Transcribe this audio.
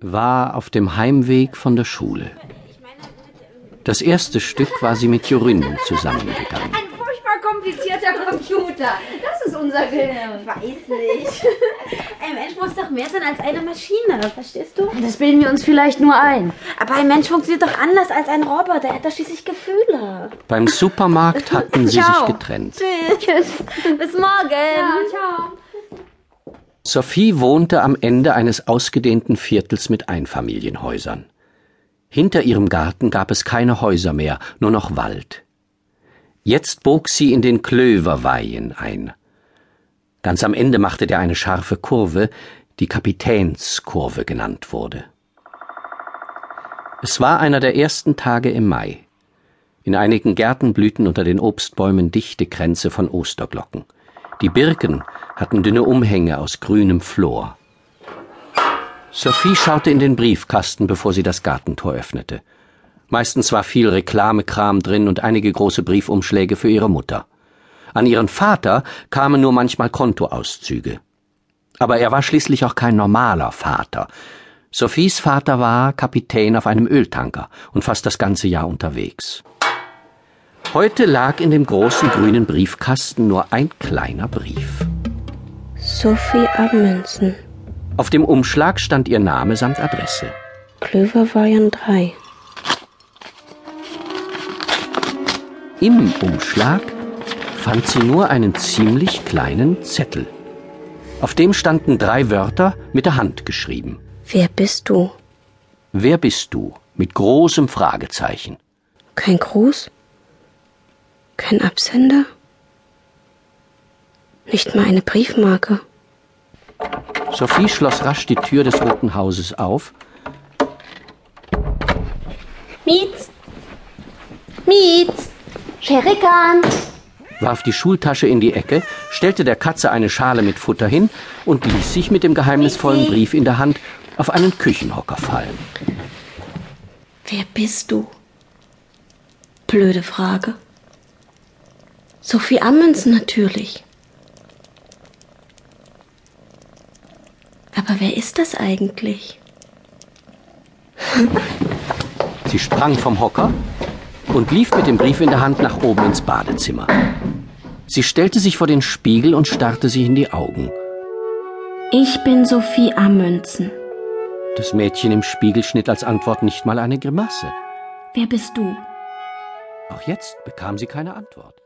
war auf dem Heimweg von der Schule. Das erste Stück war sie mit Joründen zusammengegangen. Ein furchtbar komplizierter Computer. Das ist unser Gehirn. Weiß nicht. Ein Mensch muss doch mehr sein als eine Maschine, verstehst du? Das bilden wir uns vielleicht nur ein. Aber ein Mensch funktioniert doch anders als ein Roboter. Er hat doch schließlich Gefühle. Beim Supermarkt hatten sie sich getrennt. Tschüss. Bis morgen. ciao. Sophie wohnte am Ende eines ausgedehnten Viertels mit Einfamilienhäusern. Hinter ihrem Garten gab es keine Häuser mehr, nur noch Wald. Jetzt bog sie in den Klöverweihen ein. Ganz am Ende machte der eine scharfe Kurve, die Kapitänskurve genannt wurde. Es war einer der ersten Tage im Mai. In einigen Gärten blühten unter den Obstbäumen dichte Kränze von Osterglocken. Die Birken hatten dünne Umhänge aus grünem Flor. Sophie schaute in den Briefkasten, bevor sie das Gartentor öffnete. Meistens war viel Reklamekram drin und einige große Briefumschläge für ihre Mutter. An ihren Vater kamen nur manchmal Kontoauszüge. Aber er war schließlich auch kein normaler Vater. Sophies Vater war Kapitän auf einem Öltanker und fast das ganze Jahr unterwegs. Heute lag in dem großen grünen Briefkasten nur ein kleiner Brief. Sophie Amundsen, Auf dem Umschlag stand ihr Name samt Adresse. Klöverweihen 3. Im Umschlag fand sie nur einen ziemlich kleinen Zettel. Auf dem standen drei Wörter mit der Hand geschrieben. Wer bist du? Wer bist du? mit großem Fragezeichen. Kein Gruß? Kein Absender? Nicht mal eine Briefmarke. Sophie schloss rasch die Tür des Roten Hauses auf. Mietz. Mietz. Scherikan. warf die Schultasche in die Ecke, stellte der Katze eine Schale mit Futter hin und ließ sich mit dem geheimnisvollen Brief in der Hand auf einen Küchenhocker fallen. Wer bist du? Blöde Frage. Sophie Amundsen natürlich. Aber wer ist das eigentlich? Sie sprang vom Hocker und lief mit dem Brief in der Hand nach oben ins Badezimmer. Sie stellte sich vor den Spiegel und starrte sich in die Augen. Ich bin Sophie Amundsen. Das Mädchen im Spiegel schnitt als Antwort nicht mal eine Grimasse. Wer bist du? Auch jetzt bekam sie keine Antwort.